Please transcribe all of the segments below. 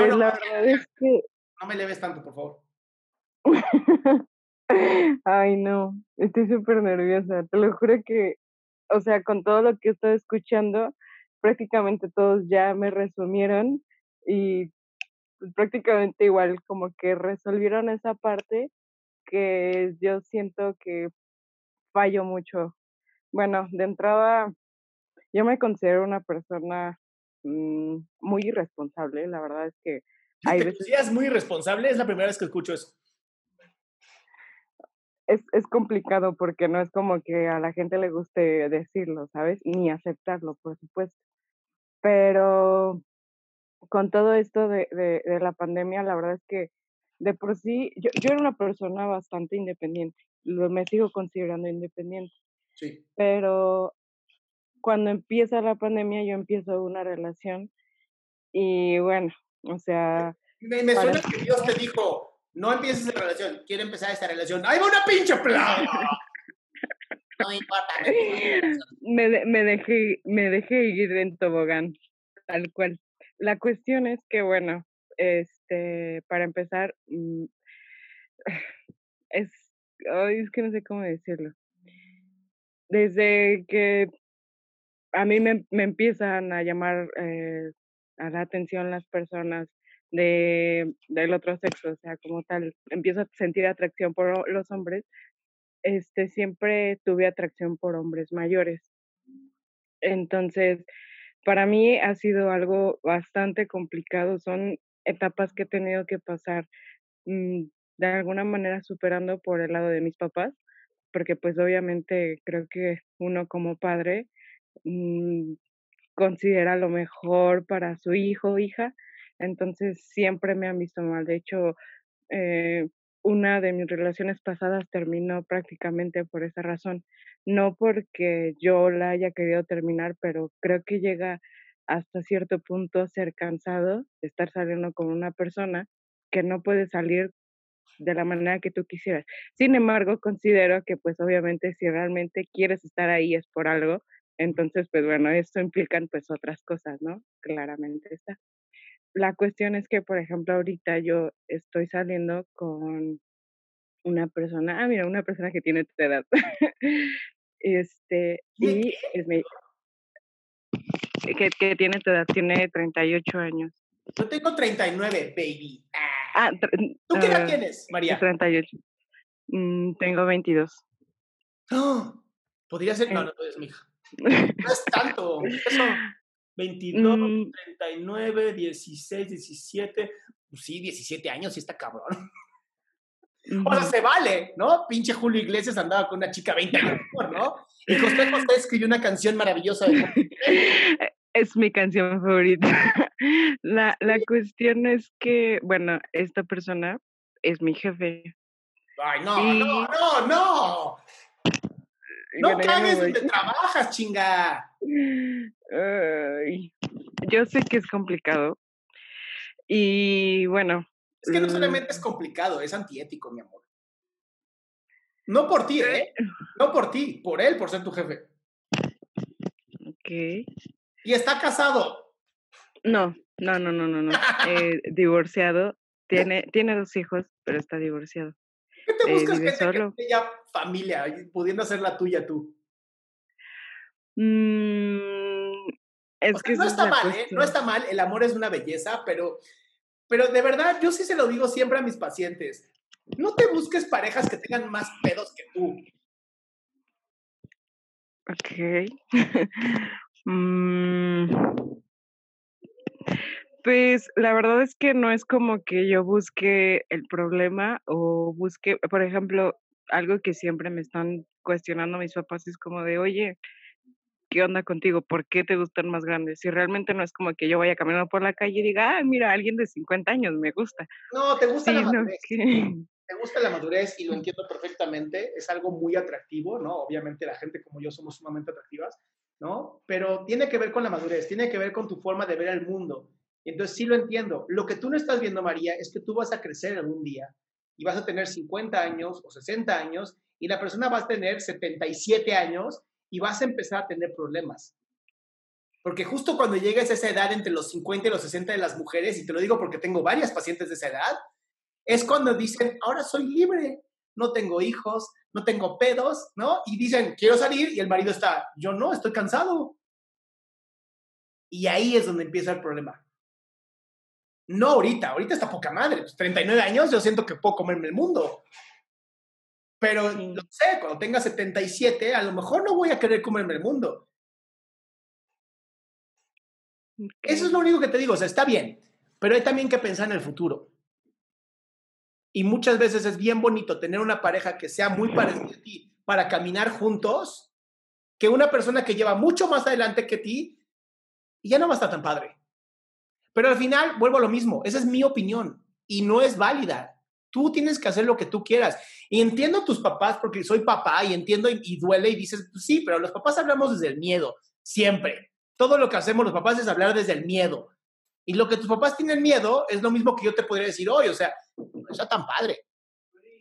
Pues la verdad es que... No me leves tanto, por favor. Ay, no, estoy súper nerviosa. Te lo juro que o sea, con todo lo que estoy escuchando, prácticamente todos ya me resumieron y pues, prácticamente igual como que resolvieron esa parte que yo siento que fallo mucho. Bueno, de entrada, yo me considero una persona mm, muy irresponsable, la verdad es que hay veces... es muy irresponsable? Es la primera vez que escucho eso es, es complicado porque no es como que a la gente le guste decirlo, ¿sabes? Ni aceptarlo, por supuesto. Pero con todo esto de, de, de la pandemia, la verdad es que de por sí, yo, yo era una persona bastante independiente, lo, me sigo considerando independiente. Sí. Pero cuando empieza la pandemia, yo empiezo una relación y bueno, o sea... Me, me suena que Dios te dijo, no empieces esa relación, quiero empezar esta relación. ¡Ahí va una pinche plaga! No importa. me, me, dejé, me dejé ir en tobogán, tal cual. La cuestión es que, bueno, este, para empezar, mm, es, es que no sé cómo decirlo. Desde que a mí me, me empiezan a llamar eh, a la atención las personas de, del otro sexo, o sea, como tal, empiezo a sentir atracción por los hombres, este, siempre tuve atracción por hombres mayores. Entonces, para mí ha sido algo bastante complicado, son etapas que he tenido que pasar mm, de alguna manera superando por el lado de mis papás, porque pues obviamente creo que uno como padre mmm, considera lo mejor para su hijo o hija, entonces siempre me han visto mal. De hecho, eh, una de mis relaciones pasadas terminó prácticamente por esa razón. No porque yo la haya querido terminar, pero creo que llega hasta cierto punto a ser cansado de estar saliendo con una persona que no puede salir de la manera que tú quisieras. Sin embargo, considero que pues obviamente si realmente quieres estar ahí es por algo, entonces pues bueno, esto implican pues otras cosas, ¿no? Claramente está la cuestión es que, por ejemplo, ahorita yo estoy saliendo con una persona, ah, mira, una persona que tiene tu edad. este, y es mi, que, que tiene tu edad, tiene 38 años. Yo tengo 39, baby. Ah, ¿Tú qué edad uh, tienes, María? 38. Mm, tengo 22. ¡Oh! Podría ser, no, no, es mi hija. No es tanto. Eso, 22, mm. 39, 16, 17. Pues sí, 17 años, sí está cabrón. O sea, se vale, ¿no? Pinche Julio Iglesias andaba con una chica 20 años, ¿no? Y José José escribió una canción maravillosa. es mi canción favorita. La, la cuestión es que, bueno, esta persona es mi jefe. Ay, no, no, no, no. No cagues donde trabajas, chinga. yo sé que es complicado. Y bueno. Es que no solamente es mm. complicado, es antiético, mi amor. No por ti, ¿eh? No por ti, por él, por ser tu jefe. Ok. ¿Y está casado? No, no, no, no, no, no. eh, divorciado. Tiene, tiene dos hijos, pero está divorciado. ¿Qué te buscas eh, gente que ya familia, pudiendo hacer la tuya tú? Mm, es que no está mal, ¿eh? No está mal, el amor es una belleza, pero, pero de verdad, yo sí se lo digo siempre a mis pacientes. No te busques parejas que tengan más pedos que tú. Ok. mm, pues la verdad es que no es como que yo busque el problema o busque, por ejemplo, algo que siempre me están cuestionando mis papás es como de, oye, ¿qué onda contigo? ¿Por qué te gustan más grandes? Si realmente no es como que yo vaya caminando por la calle y diga, ah, mira, alguien de 50 años me gusta. No, te gusta la Sino madurez. que, Te gusta la madurez y lo entiendo perfectamente. Es algo muy atractivo, ¿no? Obviamente la gente como yo somos sumamente atractivas, ¿no? Pero tiene que ver con la madurez, tiene que ver con tu forma de ver el mundo. Entonces sí lo entiendo. Lo que tú no estás viendo, María, es que tú vas a crecer algún día y vas a tener 50 años o 60 años y la persona va a tener 77 años y vas a empezar a tener problemas. Porque justo cuando llegues a esa edad entre los 50 y los 60 de las mujeres, y te lo digo porque tengo varias pacientes de esa edad, es cuando dicen, ahora soy libre, no tengo hijos, no tengo pedos, ¿no? Y dicen, quiero salir y el marido está, yo no, estoy cansado. Y ahí es donde empieza el problema. No ahorita, ahorita está poca madre, pues 39 años yo siento que puedo comerme el mundo. Pero Sí. lo sé, cuando tenga 77, a lo mejor no voy a querer comerme el mundo. Eso es lo único que te digo, o sea, está bien, pero hay también que pensar en el futuro. Y muchas veces es bien bonito tener una pareja que sea muy parecida a ti para caminar juntos, que una persona que lleva mucho más adelante que ti y ya no va a estar tan padre. Pero al final vuelvo a lo mismo, esa es mi opinión y no es válida. Tú tienes que hacer lo que tú quieras. Y entiendo a tus papás porque soy papá y entiendo y, y duele y dices, pues sí, pero los papás hablamos desde el miedo, siempre. Todo lo que hacemos los papás es hablar desde el miedo. Y lo que tus papás tienen miedo es lo mismo que yo te podría decir hoy, o sea, no está tan padre.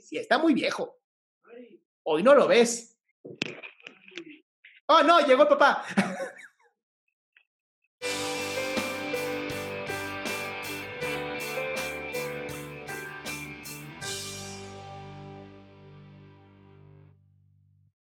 Sí, está muy viejo. Hoy no lo ves. Oh, no, llegó el papá.